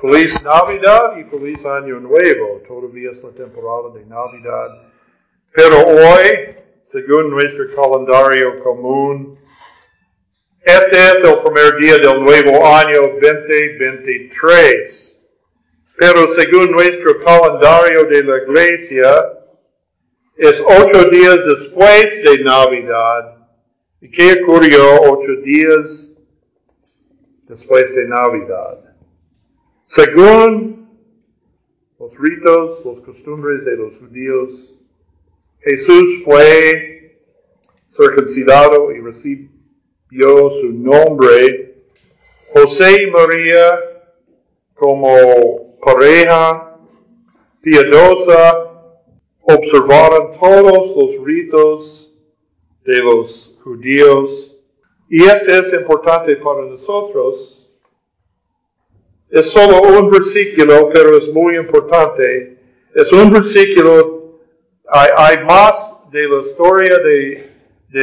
Feliz Navidad y feliz Año Nuevo. Todavía es la temporada de Navidad. Pero hoy, según nuestro calendario común, este es el primer día del nuevo año 2023. Pero según nuestro calendario de la iglesia, es ocho días después de Navidad. ¿Y qué ocurrió ocho días después de Navidad? Según los ritos, los costumbres de los judíos, Jesús fue circuncidado y recibió su nombre. José y María como pareja piadosa observaron todos los ritos de los judíos. Y este es importante para nosotros es solo un versículo, pero es muy importante. Es un versículo, hay, más de la historia de, de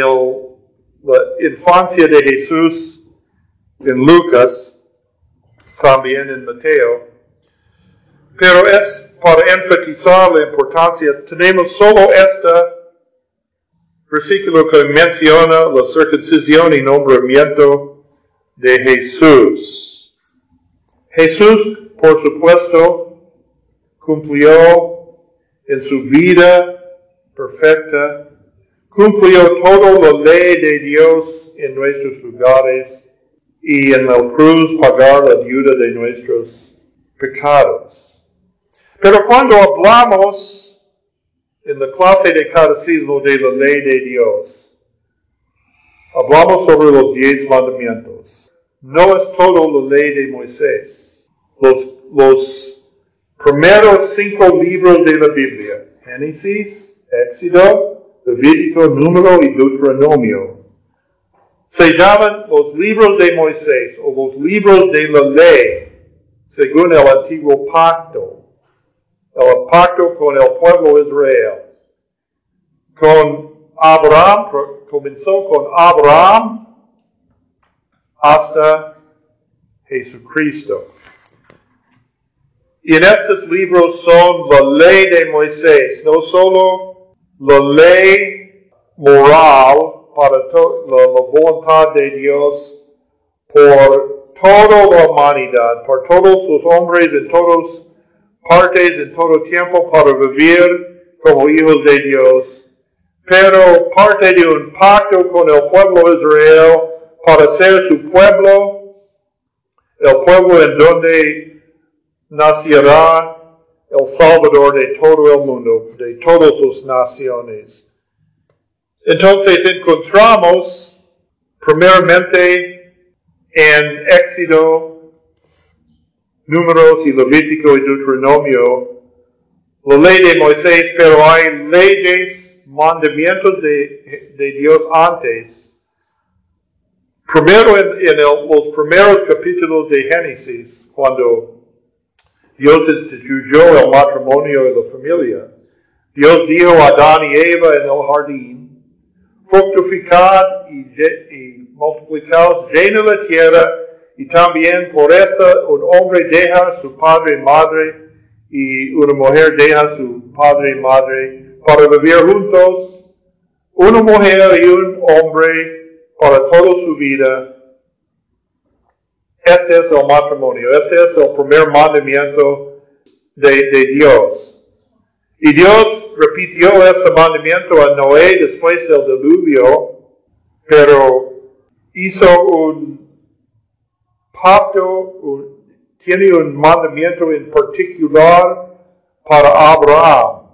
la infancia de Jesús en Lucas, también en Mateo. Pero es para enfatizar la importancia, tenemos solo este versículo que menciona la circuncisión y nombramiento de Jesús. Jesús, por supuesto, cumplió en su vida perfecta, cumplió toda la ley de Dios en nuestros lugares y en la cruz pagar la deuda de nuestros pecados. Pero cuando hablamos en la clase de catecismo de la ley de Dios, hablamos sobre los diez mandamientos. No es todo la ley de Moisés los, primeros cinco libros de la Biblia, Génesis, Éxodo, Levítico, Número y Deuteronomio, se llaman los libros de Moisés o los libros de la ley, según el antiguo pacto, el pacto con el pueblo Israel. Con Abraham, comenzó con Abraham hasta Jesucristo. Y en estos libros son la ley de Moisés, no solo la ley moral para la, voluntad de Dios por toda la humanidad, por todos los hombres en todas partes, en todo tiempo, para vivir como hijos de Dios, pero parte de un pacto con el pueblo de Israel para ser su pueblo, el pueblo en donde nacerá el Salvador de todo el mundo, de todas las naciones. Entonces encontramos primeramente en Éxodo, Números y Levítico y Deuteronomio la ley de Moisés, pero hay leyes, mandamientos de, de Dios antes. Primero en, en los primeros capítulos de Génesis, cuando Dios instituyó el matrimonio y la familia. Dios dijo a Adán y Eva en el jardín, fructificad y, y multiplicaos, llena la tierra, y también por eso un hombre deja su padre y madre, y una mujer deja su padre y madre, para vivir juntos, una mujer y un hombre para toda su vida, este es el matrimonio, este es el primer mandamiento de, Dios. Y Dios repitió este mandamiento a Noé después del diluvio, pero hizo un pacto, tiene un mandamiento en particular para Abraham.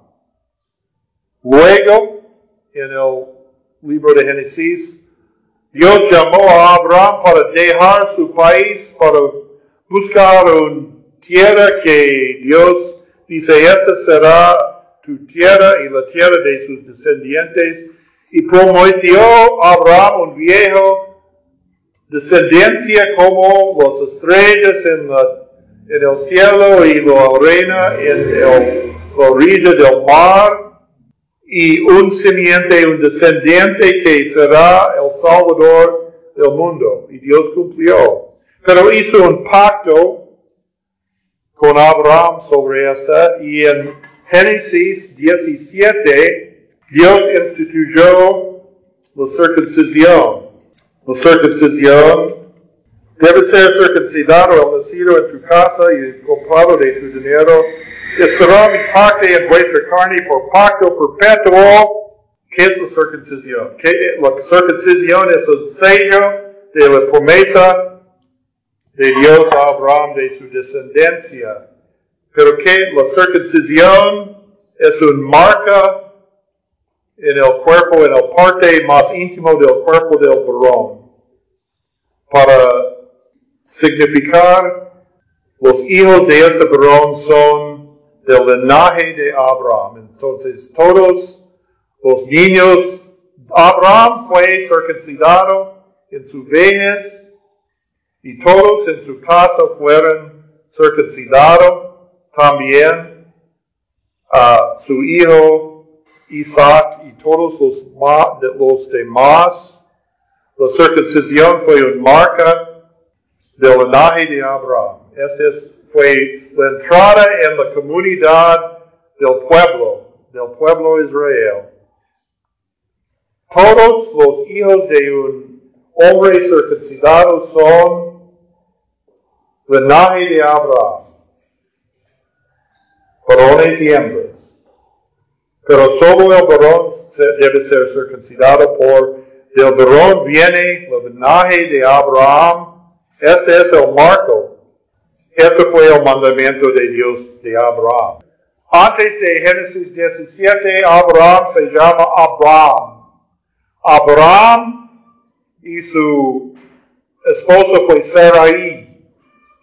Luego, en el libro de Génesis, Dios llamó a Abraham para dejar su país, para buscar una tierra que Dios dice, esta será tu tierra y la tierra de sus descendientes. Y prometió a Abraham un viejo descendencia como las estrellas en, el cielo y la arena en la orilla del mar y un simiente, un descendiente que será el Salvador del mundo. Y Dios cumplió. Pero hizo un pacto con Abraham sobre esta y en Génesis 17 Dios instituyó la circuncisión. La circuncisión debe ser circuncidado el nacido en tu casa y comprado de tu dinero. Mi parte en vuestra carne por pacto perpetuo. ¿Qué es la circuncisión? La circuncisión es el sello de la promesa de Dios a Abraham de su descendencia. Pero que la circuncisión es un marca en el cuerpo, en la parte más íntimo del cuerpo del varón, para significar los hijos de este varón son del linaje de Abraham. Entonces todos los niños, Abraham fue circuncidado en su vejez y todos en su casa fueron circuncidados también a su hijo Isaac y todos los, los demás. La circuncisión fue una marca del linaje de Abraham. Esta fue entrada en la comunidad del pueblo, del pueblo Israel. Todos los hijos de un hombre circuncidado son linaje de Abraham, varones y hembras. Pero solo el varón debe ser circuncidado por del varón viene el linaje de Abraham este es el marco. Este fue el mandamiento de Dios de Abraham. Antes de Génesis 17, Abraham se llama Abraham. Abraham y su esposo fue Sarai.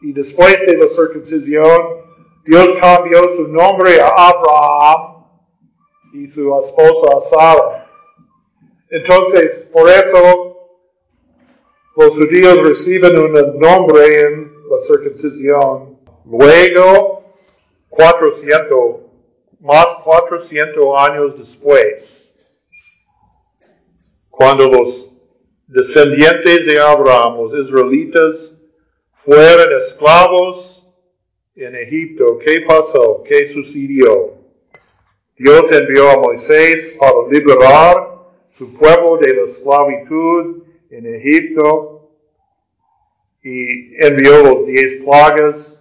Y después de la circuncisión, Dios cambió su nombre a Abraham y su esposa a Sara. Entonces, por eso los judíos reciben un nombre en la circuncisión. Luego, 400, más 400 años después, cuando los descendientes de Abraham, los israelitas, fueron esclavos en Egipto, ¿qué pasó? ¿Qué sucedió? Dios envió a Moisés para liberar su pueblo de la esclavitud en Egipto y envió los diez plagas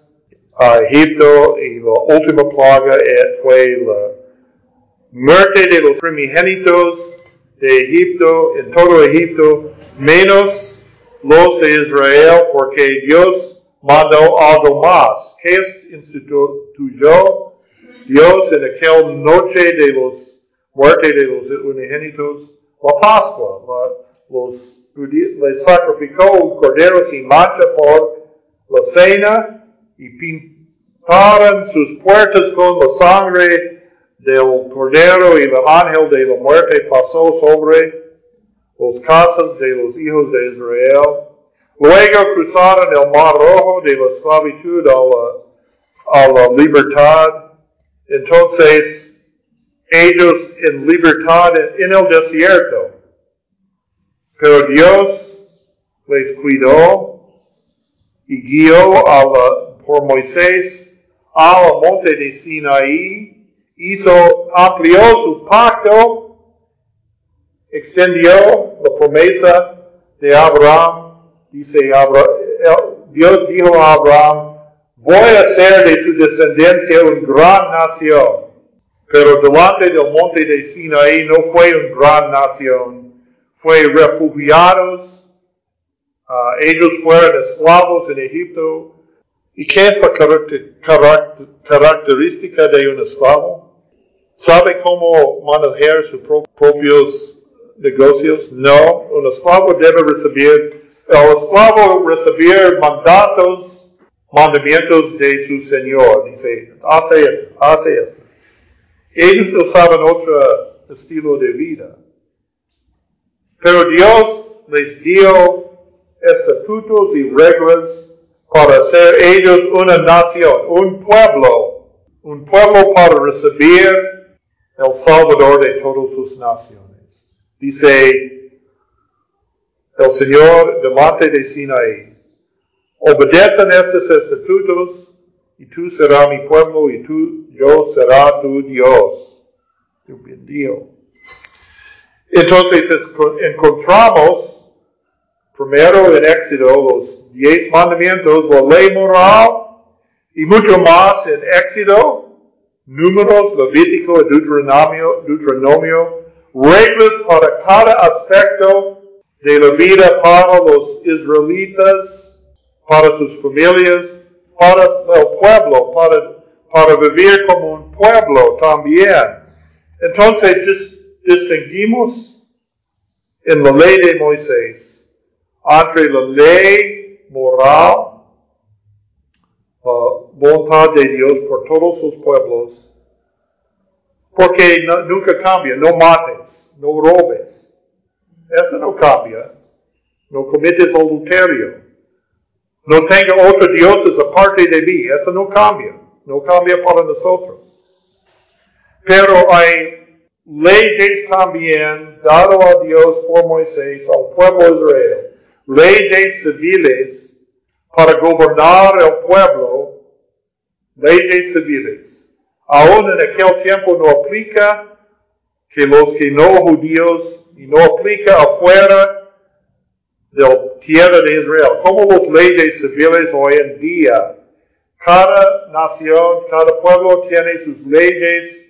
a Egipto y la última plaga fue la muerte de los primogénitos de Egipto, en todo Egipto, menos los de Israel, porque Dios mandó algo más. ¿Qué instituyó Dios en aquella noche de los muerte de los unigénitos? La Pascua, los le sacrificó un cordero sin mancha por la cena y pintaron sus puertas con la sangre del cordero y el ángel de la muerte pasó sobre los casas de los hijos de Israel. Luego cruzaron el mar rojo de la esclavitud a la libertad. Entonces, ellos en libertad en el desierto pero Dios les cuidó y guió a la, por Moisés al monte de Sinaí, hizo, amplió su pacto, extendió la promesa de Abraham. Dice Abraham, Dios dijo a Abraham, voy a hacer de tu descendencia una gran nación. Pero delante del monte de Sinaí no fue una gran nación fue refugiados, uh, ellos fueron esclavos en Egipto. ¿Y qué es la característica de un esclavo? ¿Sabe cómo manejar sus propios negocios? No, un esclavo debe recibir, el esclavo recibir mandatos, mandamientos de su Señor. Dice, hace esto, hace esto. Ellos no saben otro estilo de vida. Pero Dios les dio estatutos y reglas para ser ellos una nación, un pueblo, un pueblo para recibir el Salvador de todas sus naciones. Dice el Señor delante de Sinaí, obedecen estos estatutos y tú serás mi pueblo, y tú, yo será tu Dios, tu Dios. Entonces encontramos primero en Éxodo los diez mandamientos, la ley moral y mucho más en Éxodo, Números, Levítico Deuteronomio, Deuteronomio, reglas para cada aspecto de la vida para los israelitas, para sus familias, para el pueblo, para, para vivir como un pueblo también. Entonces distinguimos en la ley de Moisés entre la ley moral, voluntad de Dios por todos sus pueblos, porque nunca cambia, no mates, no robes. Esto no cambia. No cometes adulterio. No tenga otros dioses aparte de mí. Esto no cambia. No cambia para nosotros. Pero hay leyes también dado a Dios por Moisés al pueblo de Israel. Leyes civiles para gobernar el pueblo. Leyes civiles. Aún en aquel tiempo no aplica que los que no judíos y no aplica afuera de la tierra de Israel. Como las leyes civiles hoy en día, cada nación, cada pueblo tiene sus leyes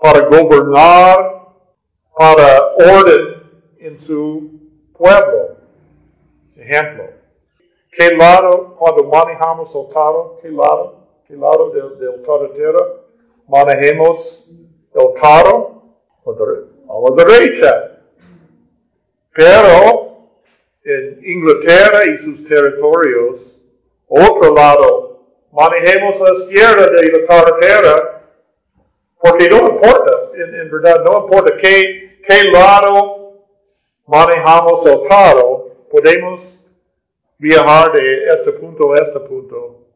para gobernar, para orden en su pueblo. Ejemplo, ¿qué lado cuando manejamos el carro? ¿Qué lado? ¿Qué lado del, del carretera? manejemos el carro a la derecha. Pero en Inglaterra y sus territorios, otro lado, manejemos la izquierda de la carretera, porque no importa, en, verdad no importa qué, qué lado manejamos el carro, podemos viajar de este punto a este punto.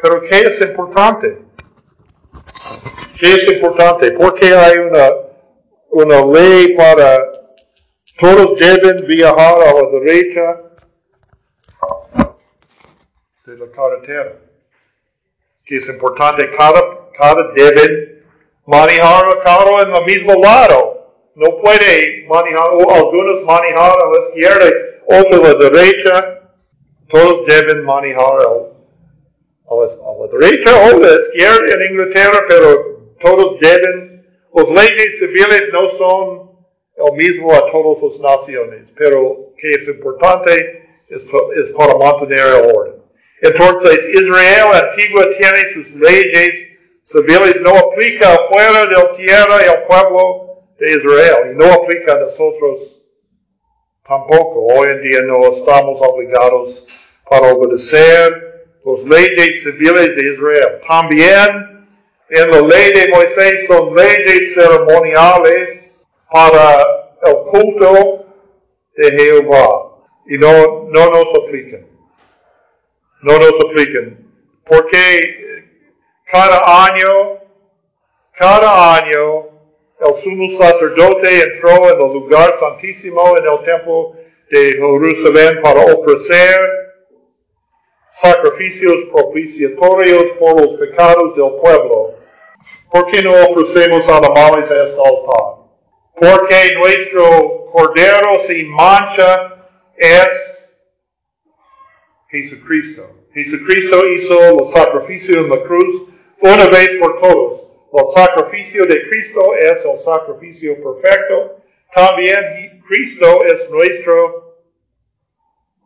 Pero ¿qué es importante? ¿Qué es importante? Porque hay una, una ley para todos deben viajar a la derecha de la carretera. Que es importante, cada, cada deben manejar carro en el mismo lado. No puede manejar, o algunos manejar a la izquierda, otros a la derecha. Todos deben manejar a la, a la derecha o a la izquierda en Inglaterra, pero todos deben, las leyes civiles no son el mismo a todas las naciones, pero que es importante es, es para mantener el orden. Entonces, Israel antigua tiene sus leyes civiles, no aplica afuera de la tierra y al pueblo de Israel, y no aplica a nosotros tampoco. Hoy en día no estamos obligados para obedecer las leyes civiles de Israel. También en la ley de Moisés son leyes ceremoniales para el culto de Jehová. Y no, no nos aplican. No nos aplican. Porque cada año, cada año, el sumo sacerdote entró en el lugar santísimo en el templo de Jerusalén para ofrecer sacrificios propiciatorios por los pecados del pueblo. ¿Por qué no ofrecemos animales a este altar? Porque nuestro Cordero sin mancha es Jesucristo. Jesucristo hizo el sacrificio en la cruz una vez por todos. El sacrificio de Cristo es el sacrificio perfecto. También Cristo es nuestro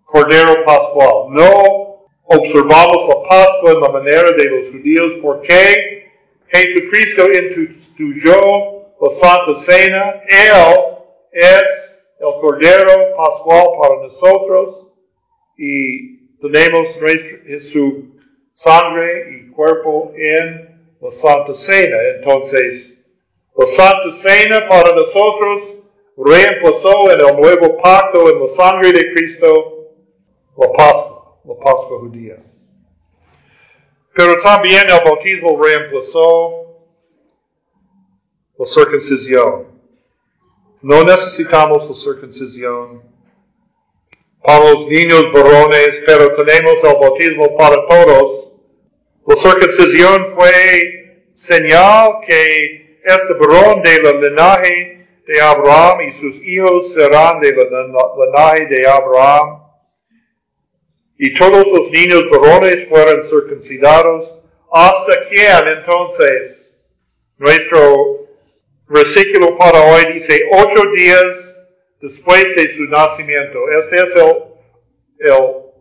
Cordero Pascual. No observamos la Pascua en la manera de los judíos porque Jesucristo instituyó la Santa Cena. Él es el Cordero Pascual para nosotros y tenemos su sangre y cuerpo en la Santa Cena. Entonces, la Santa Cena para nosotros reemplazó en el nuevo pacto en la sangre de Cristo la Pascua, la Pascua judía. Pero también el bautismo reemplazó la circuncisión. No necesitamos la circuncisión para los niños varones, pero tenemos el bautismo para todos La circuncisión fue señal que este varón de la linaje de Abraham y sus hijos serán de la linaje de Abraham. Y todos los niños varones fueron circuncidados. ¿Hasta quién entonces? Nuestro versículo para hoy dice ocho días después de su nacimiento. Este es el, el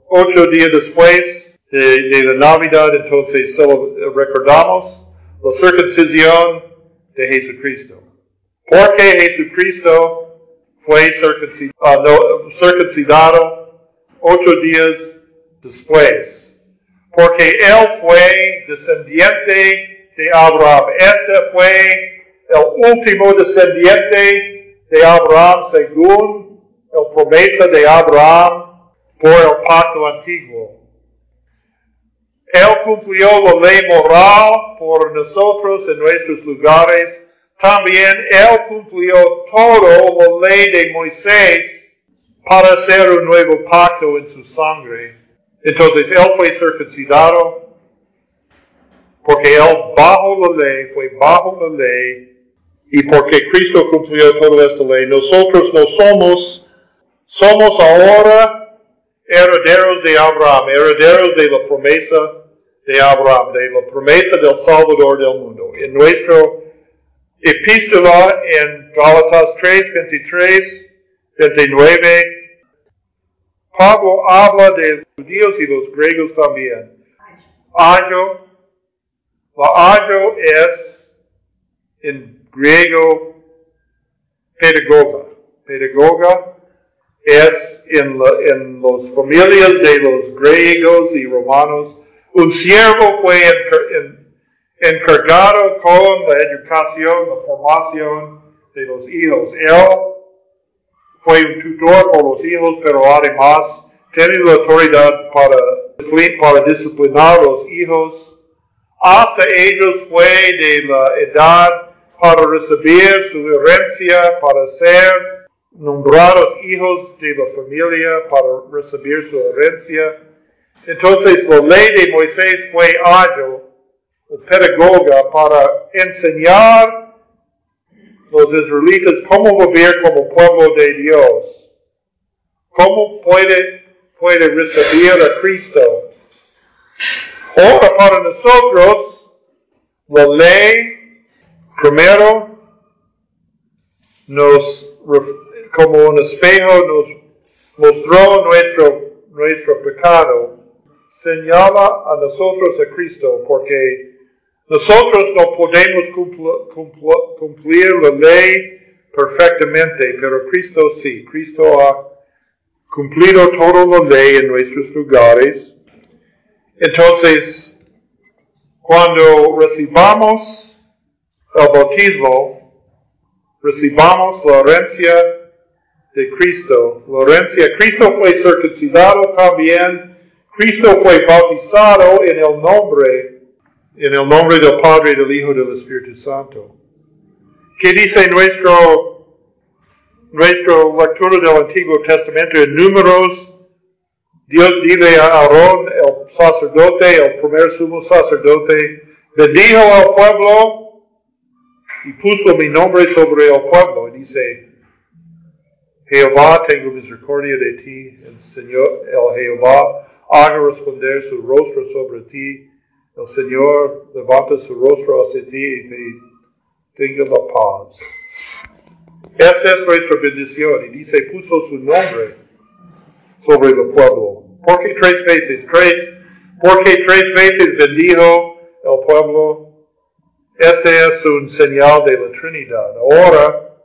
ocho días después de, la Navidad, entonces solo recordamos la circuncisión de Jesucristo. Porque Jesucristo fue ah, circuncidado ocho días después. Porque Él fue descendiente de Abraham. Este fue el último descendiente de Abraham según el promesa de Abraham por el pacto antiguo. Él cumplió la ley moral por nosotros en nuestros lugares. También Él cumplió todo la ley de Moisés para hacer un nuevo pacto en su sangre. Entonces Él fue circuncidado porque Él bajo la ley, fue bajo la ley, y porque Cristo cumplió toda esta ley. Nosotros no somos, somos ahora herederos de Abraham, herederos de la promesa de Abraham, de la promesa del Salvador del mundo. En nuestro epístola en Gálatas 3, 23, 29, Pablo habla de los judíos y los griegos también. Ayo, la ayo es en griego pedagoga. Pedagoga es en, la, en las familias de los griegos y romanos un siervo fue encargado con la educación, la formación de los hijos. Él fue un tutor por los hijos, pero además tiene la autoridad para, para disciplinar a los hijos. Hasta ellos fue de la edad para recibir su herencia, para ser nombrados hijos de la familia, para recibir su herencia. Entonces la ley de Moisés fue ágil, pedagoga, para enseñar los israelitas cómo vivir como pueblo de Dios. Cómo puede, puede recibir a Cristo. Ahora para nosotros, la ley primero nos, como un espejo, nos mostró nuestro, nuestro pecado señala a nosotros a Cristo, porque nosotros no podemos cumplir la ley perfectamente, pero Cristo sí. Cristo ha cumplido toda la ley en nuestros lugares. Entonces, cuando recibamos el bautismo, recibamos la herencia de Cristo. La herencia, Cristo fue circuncidado también Cristo fue bautizado en el nombre, en el nombre del Padre, del Hijo y del Espíritu Santo. ¿Qué dice nuestro, nuestra lectura del Antiguo Testamento en números? Dios dile a Aarón, el sacerdote, el primer sumo sacerdote, bendijo al pueblo y puso mi nombre sobre el pueblo. Y dice, Jehová, tengo misericordia de ti, el Señor, el Jehová, haga responder su rostro sobre ti. El Señor levanta su rostro hacia ti y te tenga la paz. Esta es nuestra bendición. Y dice, puso su nombre sobre el pueblo. ¿Por qué tres veces? Tres. Porque tres veces bendijo el pueblo. Este es un señal de la Trinidad. Ahora,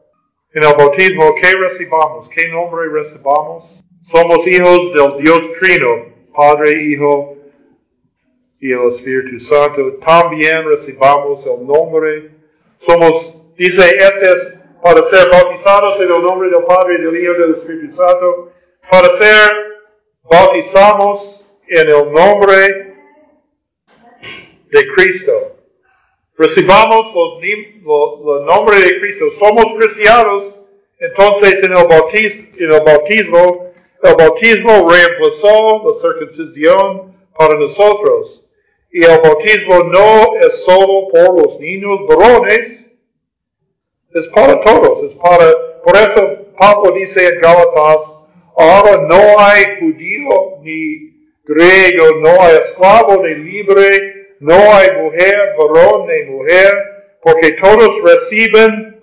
en el bautismo, ¿qué recibamos? ¿Qué nombre recibamos? Somos hijos del Dios Trino. Padre, Hijo y el Espíritu Santo. También recibamos el nombre. Somos, dice, este es para ser bautizados en el nombre del Padre, del Hijo y del Espíritu Santo. Para ser bautizamos en el nombre de Cristo. Recibamos los, el nombre de Cristo. Somos cristianos, entonces en el bautismo, en el bautismo el bautismo reemplazó la circuncisión para nosotros. Y el bautismo no es solo por los niños varones, es para todos, es para, por eso Pablo dice en Gálatas, ahora no hay judío ni griego, no hay esclavo ni libre, no hay mujer, varón ni mujer, porque todos reciben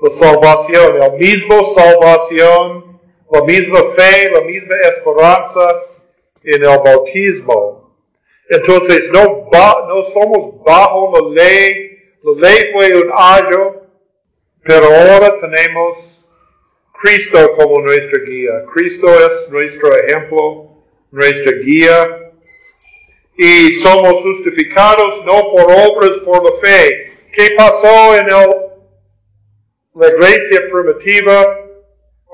la salvación, la misma salvación, la misma fe, la misma esperanza en el bautismo. Entonces no, no somos bajo la ley, la ley fue un ayo, pero ahora tenemos Cristo como nuestra guía. Cristo es nuestro ejemplo, nuestra guía. Y somos justificados no por obras, por la fe. ¿Qué pasó en el, la iglesia primitiva?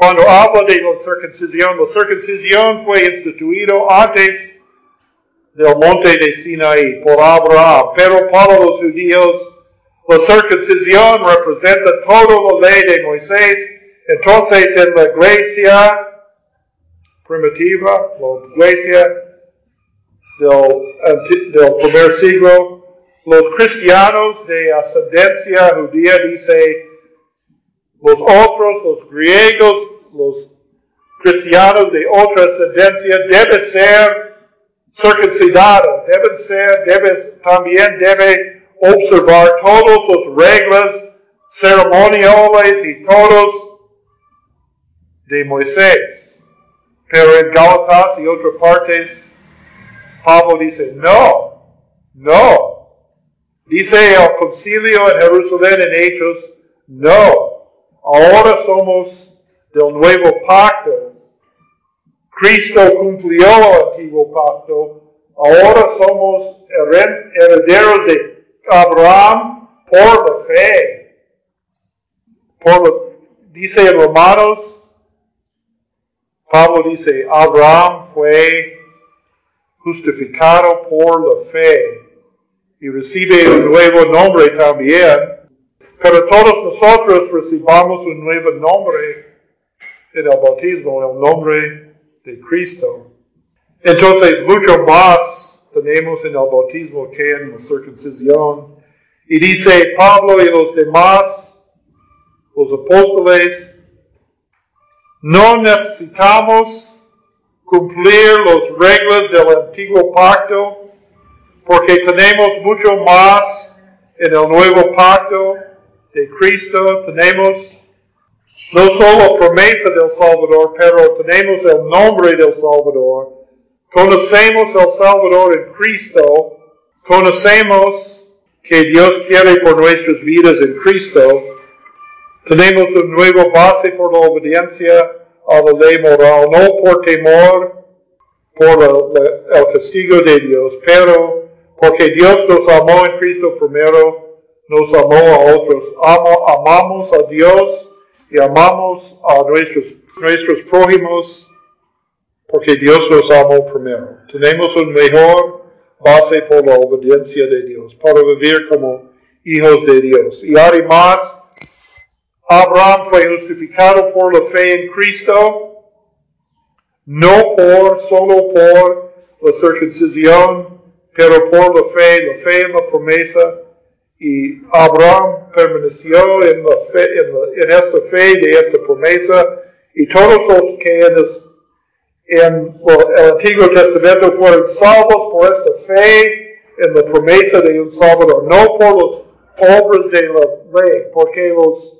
Cuando habla de la circuncisión, la circuncisión fue instituido antes del monte de Sinaí por Abraham, pero para los judíos la circuncisión representa toda la ley de Moisés. Entonces en la iglesia primitiva, la iglesia del, del primer siglo, los cristianos de ascendencia judía dice, los otros, los griegos, los cristianos de otra ascendencia deben ser circuncidados, deben ser, debe, también debe observar todas las reglas ceremoniales y todos de Moisés. Pero en Gálatas y otras partes, Pablo dice, no, no. Dice el concilio en Jerusalén en Hechos, no. Ahora somos del nuevo pacto. Cristo cumplió el antiguo pacto. Ahora somos herederos de Abraham por la fe. Por dice Romanos, Pablo dice, Abraham fue justificado por la fe y recibe un nuevo nombre también. Pero todos nosotros recibamos un nuevo nombre en el bautismo, el nombre de Cristo. Entonces, mucho más tenemos en el bautismo que en la circuncisión. Y dice Pablo y los demás, los apóstoles, no necesitamos cumplir las reglas del antiguo pacto porque tenemos mucho más en el nuevo pacto de Cristo. Tenemos no solo promesa del Salvador, pero tenemos el nombre del Salvador. Conocemos al Salvador en Cristo, conocemos que Dios quiere por nuestras vidas en Cristo, tenemos un nuevo base por la obediencia a la ley moral, no por temor por el castigo de Dios, pero porque Dios nos amó en Cristo primero, nos amó a otros. amamos a Dios y amamos a nuestros, nuestros prójimos porque Dios nos amó primero. Tenemos un mejor base por la obediencia de Dios, para vivir como hijos de Dios. Y además, Abraham fue justificado por la fe en Cristo, no por, solo por la circuncisión, pero por la fe, la fe en la promesa. Y Abraham permaneció en, la fe, en, esta fe de esta promesa. Y todos los que en en el Antiguo Testamento fueron salvos por esta fe en la promesa de un Salvador, no por los obras de la ley, porque los,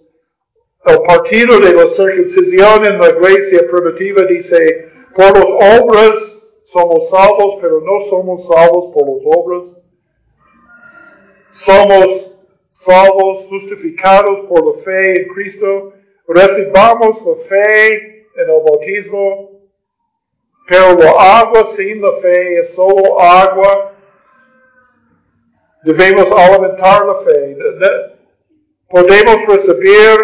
el partido de la circuncisión en la iglesia primitiva dice, por las obras somos salvos, pero no somos salvos por las obras. Somos salvos, justificados por la fe en Cristo. Recibamos la fe en el bautismo pero la agua sin la fe es solo agua. Debemos alimentar la fe. Podemos recibir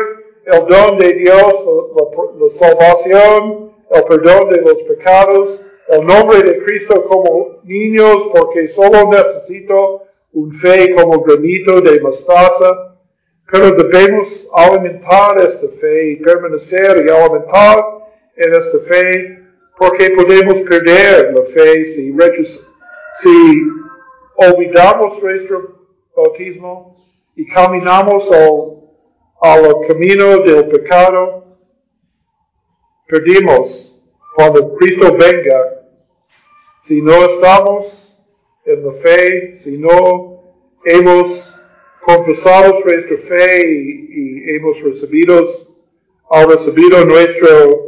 el don de Dios, la, salvación, el perdón de los pecados, el nombre de Cristo como niños, porque solo necesito un fe como granito de mostaza. Pero debemos alimentar esta fe y permanecer y alimentar en esta fe porque podemos perder la fe si, si olvidamos nuestro bautismo y caminamos al, al camino del pecado, perdimos cuando Cristo venga. Si no estamos en la fe, si no hemos confesado nuestra fe y, y hemos recibido, ha recibido nuestro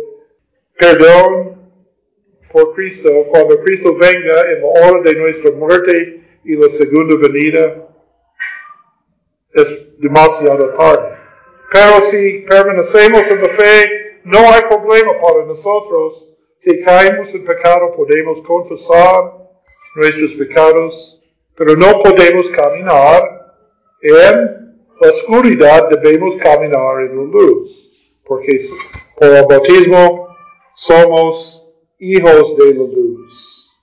perdón por Cristo, cuando Cristo venga en la hora de nuestra muerte y la segunda venida, es demasiado tarde. Pero si permanecemos en la fe, no hay problema para nosotros. Si caemos en pecado, podemos confesar nuestros pecados, pero no podemos caminar en la oscuridad, debemos caminar en la luz, porque por el bautismo somos hijos de la luz.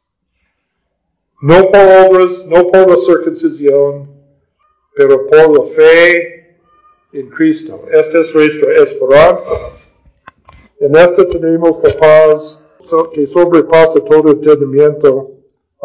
No por obras, no por la circuncisión, pero por la fe en Cristo. Esta es nuestra esperanza. En esta tenemos la paz que sobrepasa todo entendimiento